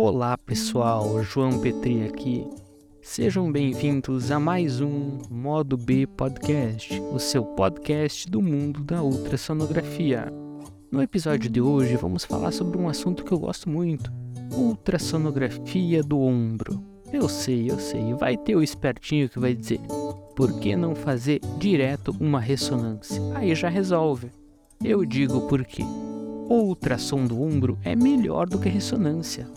Olá pessoal, João Petri aqui. Sejam bem-vindos a mais um Modo B Podcast, o seu podcast do mundo da ultrassonografia. No episódio de hoje vamos falar sobre um assunto que eu gosto muito: ultrassonografia do ombro. Eu sei, eu sei, vai ter o espertinho que vai dizer: por que não fazer direto uma ressonância? Aí já resolve. Eu digo por quê. Ultrassom do ombro é melhor do que ressonância.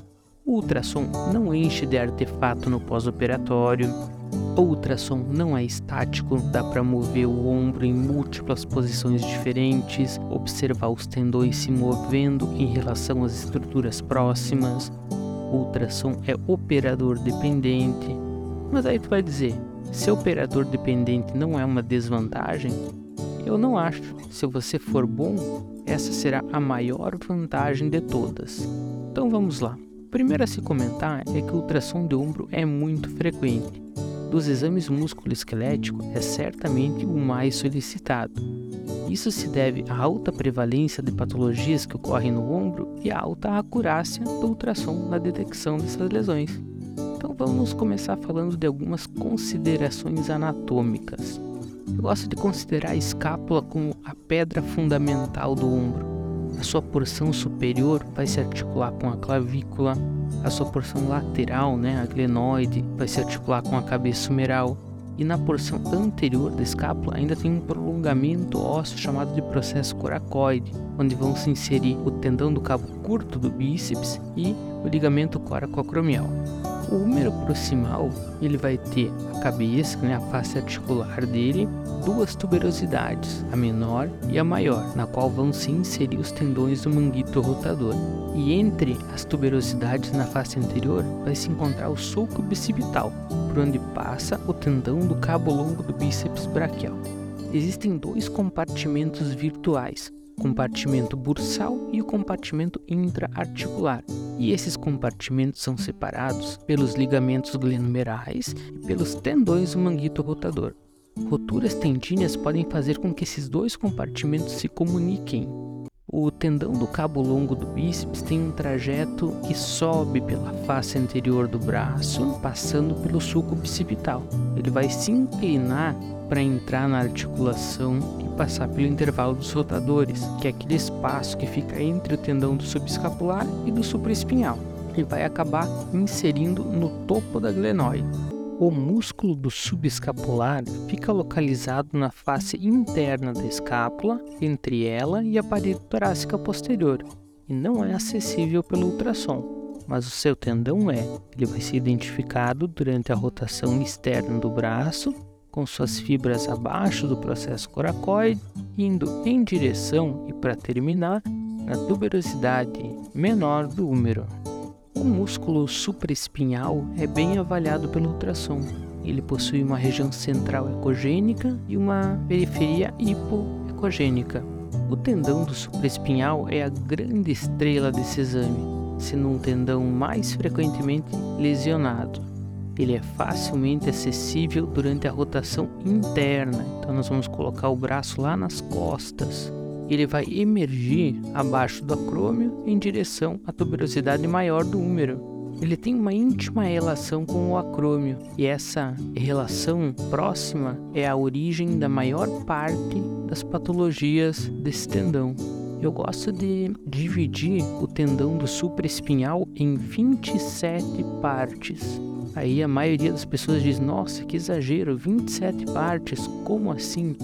O ultrassom não enche de artefato no pós-operatório. O ultrassom não é estático, dá para mover o ombro em múltiplas posições diferentes, observar os tendões se movendo em relação às estruturas próximas. O ultrassom é operador dependente. Mas aí tu vai dizer, se operador dependente não é uma desvantagem, eu não acho. Se você for bom, essa será a maior vantagem de todas. Então vamos lá. Primeiro a se comentar é que o ultrassom de ombro é muito frequente. Dos exames músculo-esquelético, é certamente o mais solicitado. Isso se deve à alta prevalência de patologias que ocorrem no ombro e à alta acurácia do ultrassom na detecção dessas lesões. Então vamos começar falando de algumas considerações anatômicas. Eu gosto de considerar a escápula como a pedra fundamental do ombro. A sua porção superior vai se articular com a clavícula, a sua porção lateral, né, a glenoide, vai se articular com a cabeça humeral, e na porção anterior da escápula ainda tem um prolongamento ósseo chamado de processo coracoide, onde vão se inserir o tendão do cabo curto do bíceps e o ligamento coracoacromial. O húmero proximal ele vai ter a cabeça, né, a face articular dele, duas tuberosidades, a menor e a maior, na qual vão se inserir os tendões do manguito rotador. E entre as tuberosidades na face anterior vai se encontrar o sulco bicipital, por onde passa o tendão do cabo longo do bíceps braquial. Existem dois compartimentos virtuais, compartimento bursal e o compartimento intraarticular. E esses compartimentos são separados pelos ligamentos glenumerais e pelos tendões do manguito rotador. Roturas tendíneas podem fazer com que esses dois compartimentos se comuniquem. O tendão do cabo longo do bíceps tem um trajeto que sobe pela face anterior do braço, passando pelo sulco bicipital. Ele vai se inclinar para entrar na articulação e passar pelo intervalo dos rotadores, que é aquele espaço que fica entre o tendão do subescapular e do supraespinhal, e vai acabar inserindo no topo da glenoide. O músculo do subescapular fica localizado na face interna da escápula, entre ela e a parede torácica posterior, e não é acessível pelo ultrassom. Mas o seu tendão é. Ele vai ser identificado durante a rotação externa do braço, com suas fibras abaixo do processo coracoide, indo em direção e para terminar na tuberosidade menor do húmero. O músculo supraespinhal é bem avaliado pelo ultrassom. Ele possui uma região central ecogênica e uma periferia hipoecogênica. O tendão do supraespinhal é a grande estrela desse exame, sendo um tendão mais frequentemente lesionado. Ele é facilmente acessível durante a rotação interna, então nós vamos colocar o braço lá nas costas ele vai emergir abaixo do acrômio em direção à tuberosidade maior do húmero. Ele tem uma íntima relação com o acrômio e essa relação próxima é a origem da maior parte das patologias desse tendão. Eu gosto de dividir o tendão do supraespinhal em 27 partes. Aí a maioria das pessoas diz: Nossa, que exagero, 27 partes, como assim?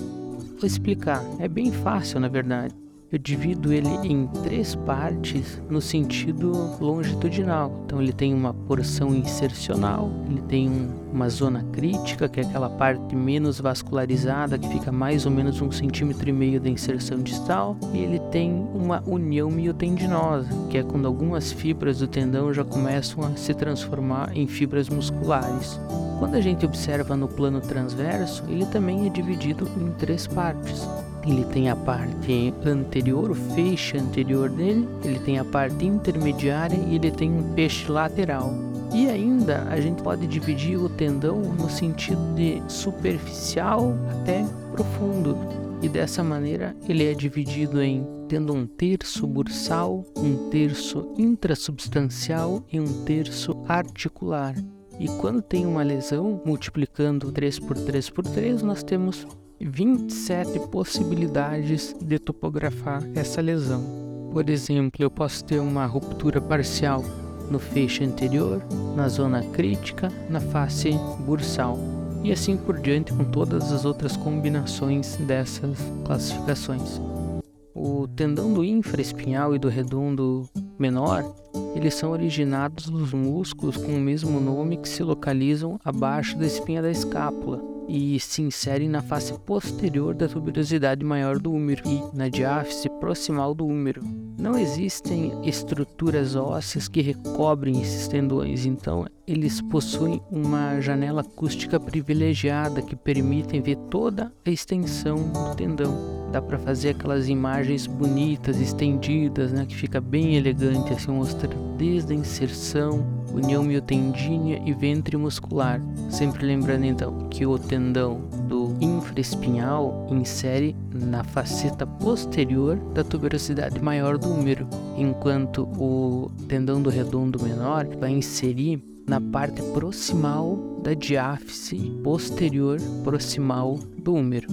Vou explicar, é bem fácil na verdade. Eu divido ele em três partes no sentido longitudinal. Então ele tem uma porção insercional, ele tem um, uma zona crítica, que é aquela parte menos vascularizada, que fica mais ou menos um centímetro e meio da inserção distal, e ele tem uma união miotendinosa, que é quando algumas fibras do tendão já começam a se transformar em fibras musculares. Quando a gente observa no plano transverso, ele também é dividido em três partes. Ele tem a parte anterior, o feixe anterior dele, ele tem a parte intermediária e ele tem um peixe lateral. E ainda a gente pode dividir o tendão no sentido de superficial até profundo. e dessa maneira ele é dividido em tendo um terço bursal, um terço intrasubstancial e um terço articular. E quando tem uma lesão, multiplicando 3 por 3 por 3, nós temos 27 possibilidades de topografar essa lesão. Por exemplo, eu posso ter uma ruptura parcial no feixe anterior, na zona crítica, na face bursal e assim por diante com todas as outras combinações dessas classificações. O tendão do infraespinhal e do redondo menor, eles são originados dos músculos com o mesmo nome que se localizam abaixo da espinha da escápula e se inserem na face posterior da tuberosidade maior do úmero e na diáfise proximal do úmero. Não existem estruturas ósseas que recobrem esses tendões, então eles possuem uma janela acústica privilegiada que permitem ver toda a extensão do tendão dá para fazer aquelas imagens bonitas, estendidas, né, que fica bem elegante, assim, mostra desde a inserção, união miotendínea e ventre muscular. Sempre lembrando então que o tendão do infraespinhal insere na faceta posterior da tuberosidade maior do úmero, enquanto o tendão do redondo menor vai inserir na parte proximal da diáfise posterior proximal do úmero.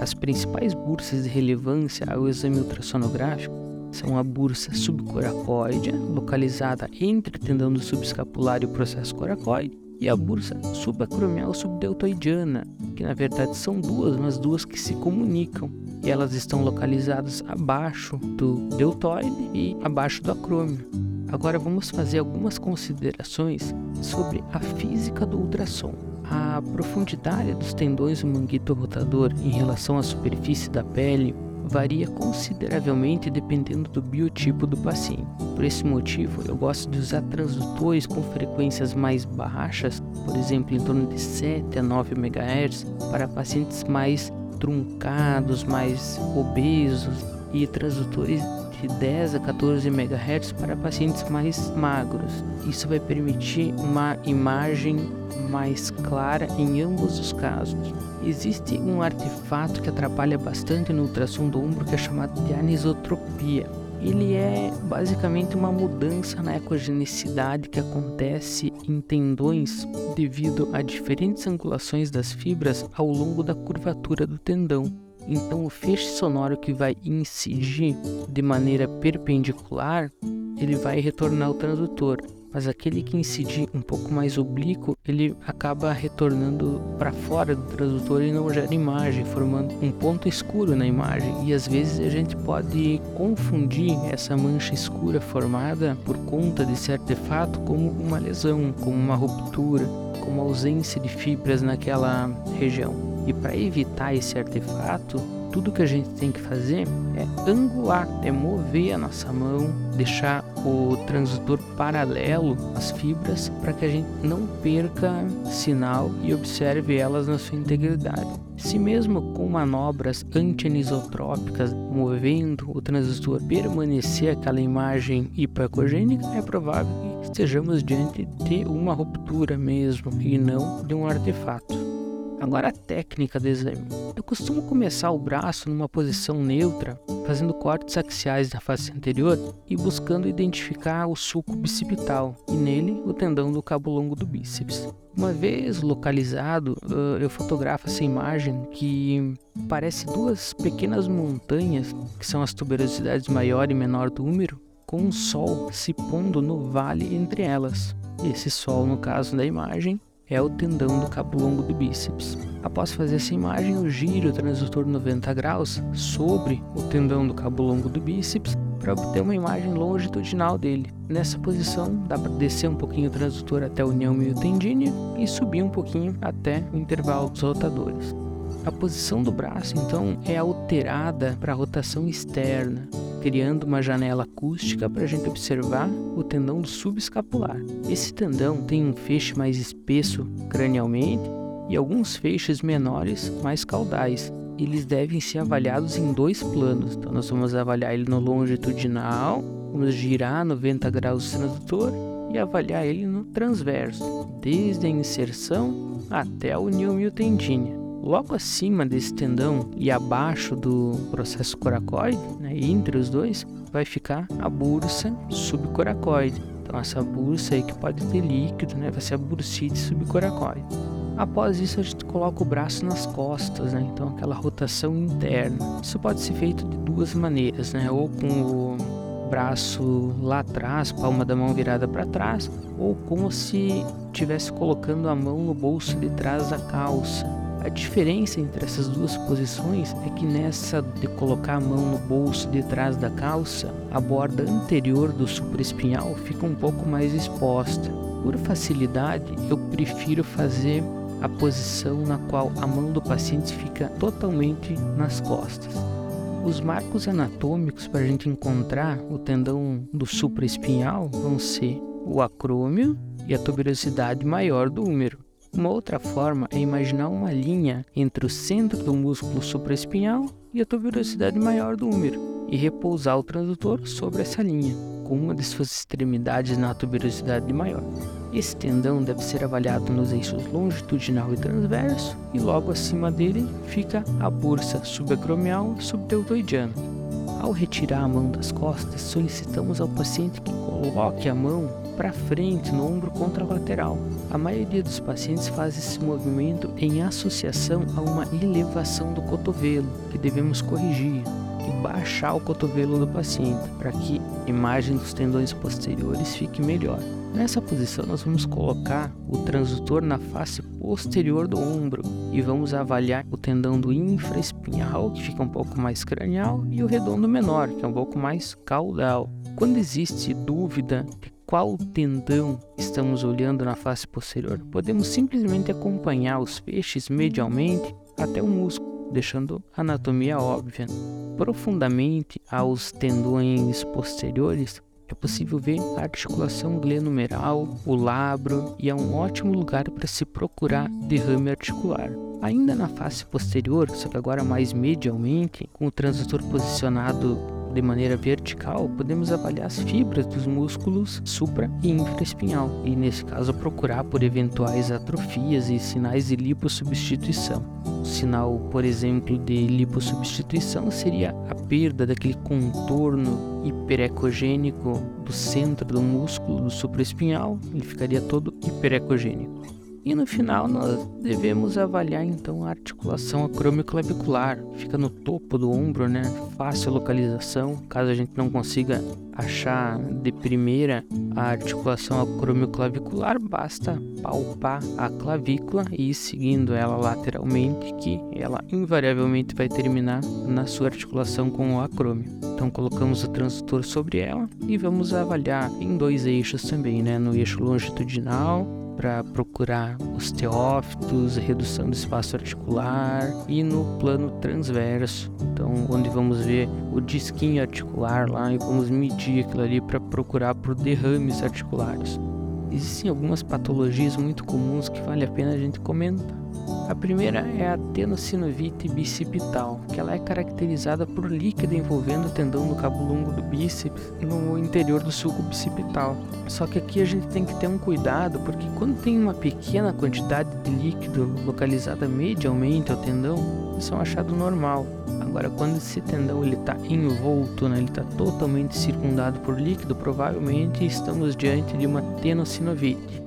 As principais bursas de relevância ao exame ultrassonográfico são a bursa subcoracoide, localizada entre o tendão do subescapular e o processo coracoide, e a bursa subacromial subdeltoidiana, que na verdade são duas, mas duas que se comunicam, e elas estão localizadas abaixo do deltoide e abaixo do acrômio. Agora vamos fazer algumas considerações sobre a física do ultrassom. A profundidade dos tendões do manguito rotador em relação à superfície da pele varia consideravelmente dependendo do biotipo do paciente. Por esse motivo, eu gosto de usar transdutores com frequências mais baixas, por exemplo, em torno de 7 a 9 MHz, para pacientes mais truncados, mais obesos, e transdutores de 10 a 14 MHz para pacientes mais magros. Isso vai permitir uma imagem mais clara em ambos os casos. Existe um artefato que atrapalha bastante no ultrassom do ombro que é chamado de anisotropia. Ele é basicamente uma mudança na ecogenicidade que acontece em tendões devido a diferentes angulações das fibras ao longo da curvatura do tendão. Então, o feixe sonoro que vai incidir de maneira perpendicular, ele vai retornar ao transdutor, mas aquele que incidir um pouco mais oblíquo, ele acaba retornando para fora do transdutor e não gera imagem, formando um ponto escuro na imagem. E às vezes a gente pode confundir essa mancha escura formada por conta desse artefato como uma lesão, como uma ruptura, como ausência de fibras naquela região. E para evitar esse artefato, tudo que a gente tem que fazer é angular, é mover a nossa mão, deixar o transdutor paralelo às fibras para que a gente não perca sinal e observe elas na sua integridade. Se mesmo com manobras anti-anisotrópicas movendo o transdutor permanecer aquela imagem hipoecogênica, é provável que estejamos diante de uma ruptura mesmo e não de um artefato. Agora a técnica do exame. Eu costumo começar o braço numa posição neutra, fazendo cortes axiais da face anterior e buscando identificar o sulco bicipital e nele o tendão do cabo longo do bíceps. Uma vez localizado, eu fotografo essa imagem que parece duas pequenas montanhas, que são as tuberosidades maior e menor do úmero, com um sol se pondo no vale entre elas. Esse sol, no caso da imagem, é o tendão do cabo longo do bíceps. Após fazer essa imagem, eu giro o transdutor 90 graus sobre o tendão do cabo longo do bíceps para obter uma imagem longitudinal dele. Nessa posição, dá para descer um pouquinho o transdutor até a união miotendínea e subir um pouquinho até o intervalo dos rotadores. A posição do braço, então, é alterada para a rotação externa criando uma janela acústica para a gente observar o tendão subescapular. Esse tendão tem um feixe mais espesso cranialmente e alguns feixes menores mais caudais. Eles devem ser avaliados em dois planos. Então, nós vamos avaliar ele no longitudinal, vamos girar 90 graus o transdutor e avaliar ele no transverso, desde a inserção até a união miotendínea. Logo acima desse tendão e abaixo do processo coracoide, né, entre os dois, vai ficar a bursa subcoracoide. Então essa bursa aí que pode ter líquido, né, vai ser a bursite subcoracoide. Após isso a gente coloca o braço nas costas, né? Então aquela rotação interna. Isso pode ser feito de duas maneiras, né? Ou com o braço lá atrás, palma da mão virada para trás, ou como se estivesse colocando a mão no bolso de trás da calça. A diferença entre essas duas posições é que nessa de colocar a mão no bolso de trás da calça, a borda anterior do supraespinhal fica um pouco mais exposta. Por facilidade, eu prefiro fazer a posição na qual a mão do paciente fica totalmente nas costas. Os marcos anatômicos para a gente encontrar o tendão do supraespinhal vão ser o acrômio e a tuberosidade maior do húmero. Uma outra forma é imaginar uma linha entre o centro do músculo supraespinhal e a tuberosidade maior do húmero e repousar o transdutor sobre essa linha, com uma de suas extremidades na tuberosidade maior. Esse tendão deve ser avaliado nos eixos longitudinal e transverso e logo acima dele fica a bursa subacromial subdeltoidiana. Ao retirar a mão das costas, solicitamos ao paciente que coloque a mão para frente no ombro contralateral. A maioria dos pacientes faz esse movimento em associação a uma elevação do cotovelo, que devemos corrigir e baixar o cotovelo do paciente para que a imagem dos tendões posteriores fique melhor. Nessa posição, nós vamos colocar o transdutor na face posterior do ombro e vamos avaliar o tendão do infraespinhal, que fica um pouco mais cranial, e o redondo menor, que é um pouco mais caudal. Quando existe dúvida de qual tendão estamos olhando na face posterior, podemos simplesmente acompanhar os feixes medialmente até o músculo, deixando a anatomia óbvia. Profundamente aos tendões posteriores, é possível ver a articulação glenumeral, o labro e é um ótimo lugar para se procurar derrame articular. Ainda na face posterior, só que agora mais medialmente, com o transdutor posicionado de maneira vertical, podemos avaliar as fibras dos músculos supra e infraespinhal, e nesse caso procurar por eventuais atrofias e sinais de lipossubstituição. O sinal, por exemplo, de lipossubstituição seria a perda daquele contorno hiperecogênico do centro do músculo do supraespinhal, ele ficaria todo hiperecogênico. E no final nós devemos avaliar então a articulação acromioclavicular, fica no topo do ombro, né? Fácil localização, caso a gente não consiga achar de primeira a articulação acromioclavicular, basta palpar a clavícula e ir seguindo ela lateralmente, que ela invariavelmente vai terminar na sua articulação com o acrômio. Então colocamos o transdutor sobre ela e vamos avaliar em dois eixos também, né? No eixo longitudinal para procurar os teófitos, redução do espaço articular e no plano transverso, então onde vamos ver o disquinho articular lá e vamos medir aquilo ali para procurar por derrames articulares. Existem algumas patologias muito comuns que vale a pena a gente comentar. A primeira é a tenossinovite bicipital, que ela é caracterizada por líquido envolvendo o tendão do cabo longo do bíceps no interior do sulco bicipital. Só que aqui a gente tem que ter um cuidado, porque quando tem uma pequena quantidade de líquido localizada medialmente ao tendão, isso é um achado normal. Agora, quando esse tendão está envolto, né, ele está totalmente circundado por líquido, provavelmente estamos diante de uma tenossinovite.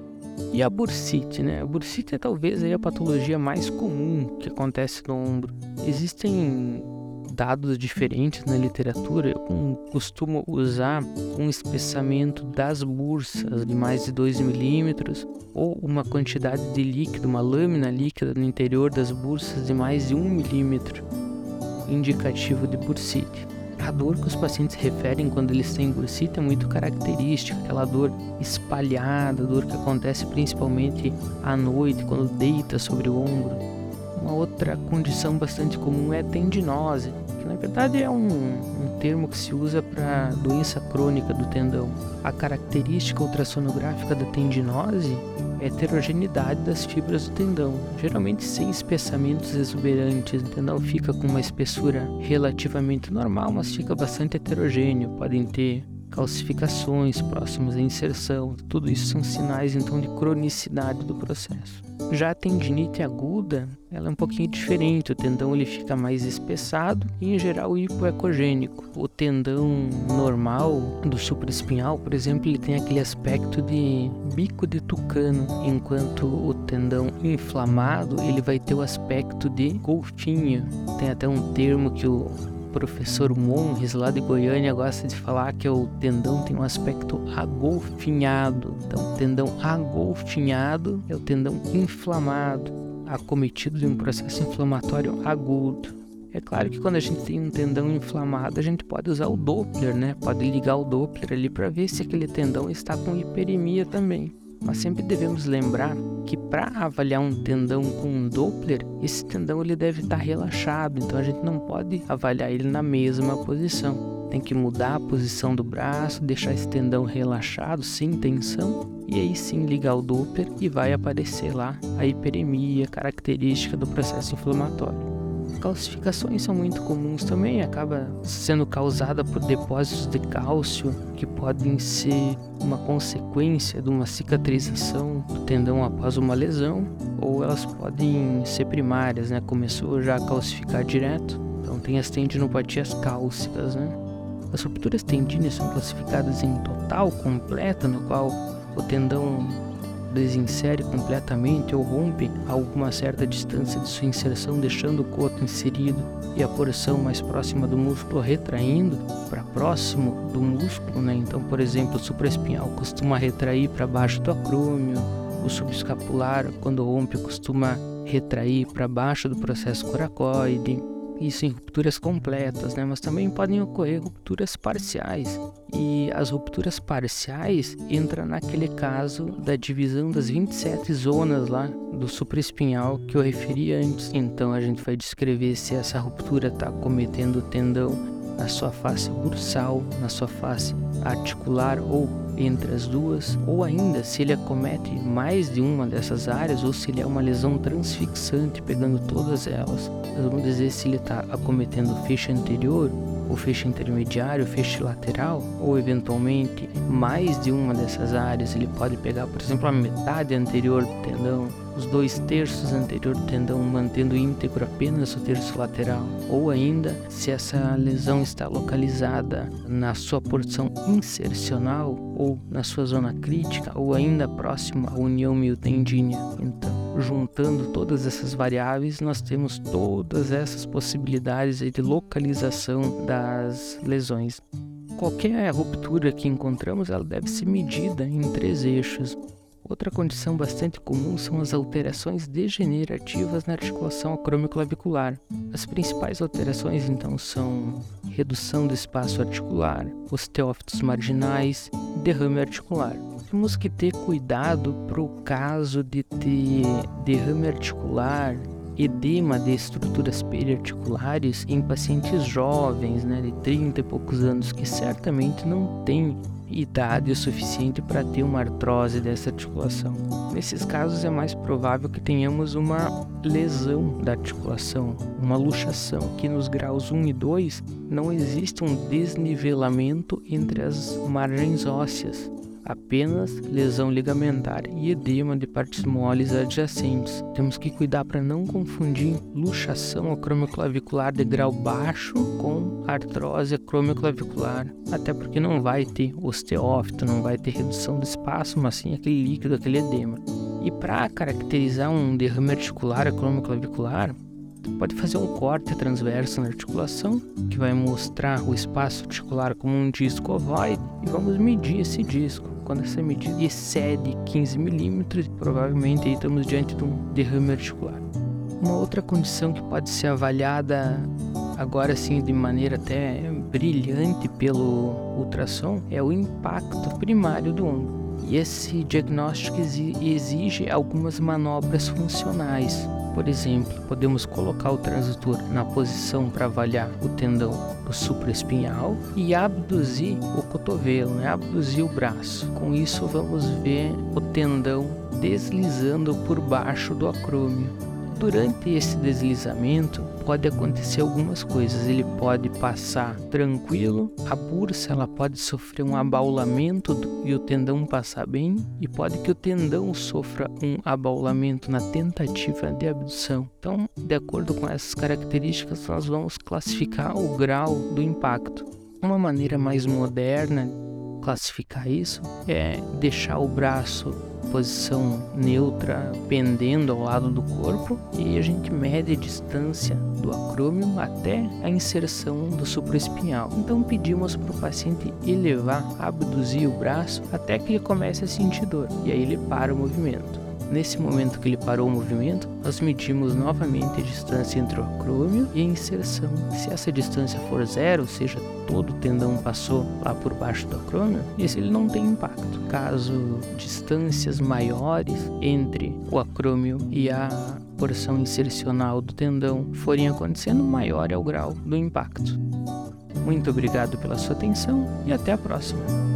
E a bursite, né? A bursite é talvez a patologia mais comum que acontece no ombro. Existem dados diferentes na literatura. Eu costumo usar um espessamento das bursas de mais de 2 milímetros ou uma quantidade de líquido, uma lâmina líquida no interior das bursas de mais de 1 milímetro, indicativo de bursite. A dor que os pacientes referem quando eles têm bursite é muito característica, aquela dor espalhada, dor que acontece principalmente à noite, quando deita sobre o ombro. Uma outra condição bastante comum é tendinose, que na verdade é um, um termo que se usa para doença crônica do tendão. A característica ultrassonográfica da tendinose heterogeneidade das fibras do tendão, geralmente sem espessamentos exuberantes. O tendão fica com uma espessura relativamente normal, mas fica bastante heterogêneo. Podem ter calcificações próximas à inserção, tudo isso são sinais então de cronicidade do processo. Já a tendinite aguda, ela é um pouquinho diferente, o tendão ele fica mais espessado e em geral hipoecogênico. O tendão normal do supraespinhal, por exemplo, ele tem aquele aspecto de bico de tucano, enquanto o tendão inflamado, ele vai ter o aspecto de golfinho. Tem até um termo que o professor Monres lá de Goiânia gosta de falar que o tendão tem um aspecto agolfinhado. Então, tendão agolfinhado é o tendão inflamado, acometido de um processo inflamatório agudo. É claro que quando a gente tem um tendão inflamado, a gente pode usar o Doppler, né? Pode ligar o Doppler ali para ver se aquele tendão está com hiperemia também. Mas sempre devemos lembrar que para avaliar um tendão com um Doppler, esse tendão ele deve estar tá relaxado, então a gente não pode avaliar ele na mesma posição. Tem que mudar a posição do braço, deixar esse tendão relaxado, sem tensão, e aí sim ligar o Doppler e vai aparecer lá a hiperemia característica do processo inflamatório calcificações são muito comuns também, acaba sendo causada por depósitos de cálcio que podem ser uma consequência de uma cicatrização do tendão após uma lesão, ou elas podem ser primárias, né? Começou já a calcificar direto. Então tem as tendinopatias cálcicas, né? As rupturas tendíneas são classificadas em total, completa, no qual o tendão desinsere completamente ou rompe a alguma certa distância de sua inserção, deixando o coto inserido e a porção mais próxima do músculo retraindo para próximo do músculo, né? Então, por exemplo, o supraespinhal costuma retrair para baixo do acrômio, o subescapular, quando rompe, costuma retrair para baixo do processo coracoide isso em rupturas completas, né? Mas também podem ocorrer rupturas parciais. E as rupturas parciais entram naquele caso da divisão das 27 zonas lá do supraespinhal que eu referi antes. Então a gente vai descrever se essa ruptura está cometendo o tendão na sua face bursal, na sua face articular ou entre as duas, ou ainda se ele acomete mais de uma dessas áreas ou se ele é uma lesão transfixante, pegando todas elas. Nós vamos dizer se ele está acometendo feixe anterior, o feixe intermediário, feixe lateral, ou eventualmente mais de uma dessas áreas. Ele pode pegar, por exemplo, a metade anterior do tendão, os dois terços anterior do tendão, mantendo íntegro apenas o terço lateral, ou ainda se essa lesão está localizada na sua porção insercional ou na sua zona crítica, ou ainda próxima à união miotendínea. Então, juntando todas essas variáveis, nós temos todas essas possibilidades de localização das lesões. Qualquer ruptura que encontramos, ela deve ser medida em três eixos. Outra condição bastante comum são as alterações degenerativas na articulação acromioclavicular. As principais alterações então são redução do espaço articular, osteófitos marginais, derrame articular. Temos que ter cuidado para o caso de ter derrame articular, edema de estruturas periarticulares em pacientes jovens, né, de 30 e poucos anos, que certamente não têm idade suficiente para ter uma artrose dessa articulação. Nesses casos é mais provável que tenhamos uma lesão da articulação, uma luxação, que nos graus 1 e 2 não existe um desnivelamento entre as margens ósseas, apenas lesão ligamentar e edema de partes moles adjacentes. Temos que cuidar para não confundir luxação acromioclavicular de grau baixo com artrose acromioclavicular, até porque não vai ter osteófito, não vai ter redução do espaço, mas sim aquele líquido, aquele edema. E para caracterizar um derrame articular acromioclavicular, pode fazer um corte transverso na articulação, que vai mostrar o espaço articular como um disco ovoide, e vamos medir esse disco. Quando essa medida excede 15 milímetros, provavelmente estamos diante de um derrame articular. Uma outra condição que pode ser avaliada agora sim de maneira até brilhante pelo ultrassom é o impacto primário do ombro. E esse diagnóstico exige algumas manobras funcionais. Por exemplo, podemos colocar o transitor na posição para avaliar o tendão do supraespinhal e abduzir o cotovelo, né? abduzir o braço. Com isso, vamos ver o tendão deslizando por baixo do acrômio. Durante esse deslizamento pode acontecer algumas coisas. Ele pode passar tranquilo, a bursa ela pode sofrer um abaulamento do, e o tendão passar bem, e pode que o tendão sofra um abaulamento na tentativa de abdução. Então, de acordo com essas características, nós vamos classificar o grau do impacto. Uma maneira mais moderna de classificar isso é deixar o braço posição neutra pendendo ao lado do corpo e a gente mede a distância do acrômio até a inserção do supraespinhal. Então pedimos para o paciente elevar, abduzir o braço até que ele comece a sentir dor e aí ele para o movimento. Nesse momento que ele parou o movimento, nós medimos novamente a distância entre o acrômio e a inserção. Se essa distância for zero, ou seja, todo o tendão passou lá por baixo do acrômio, esse ele não tem impacto. Caso distâncias maiores entre o acrômio e a porção insercional do tendão forem acontecendo, maior é o grau do impacto. Muito obrigado pela sua atenção e até a próxima.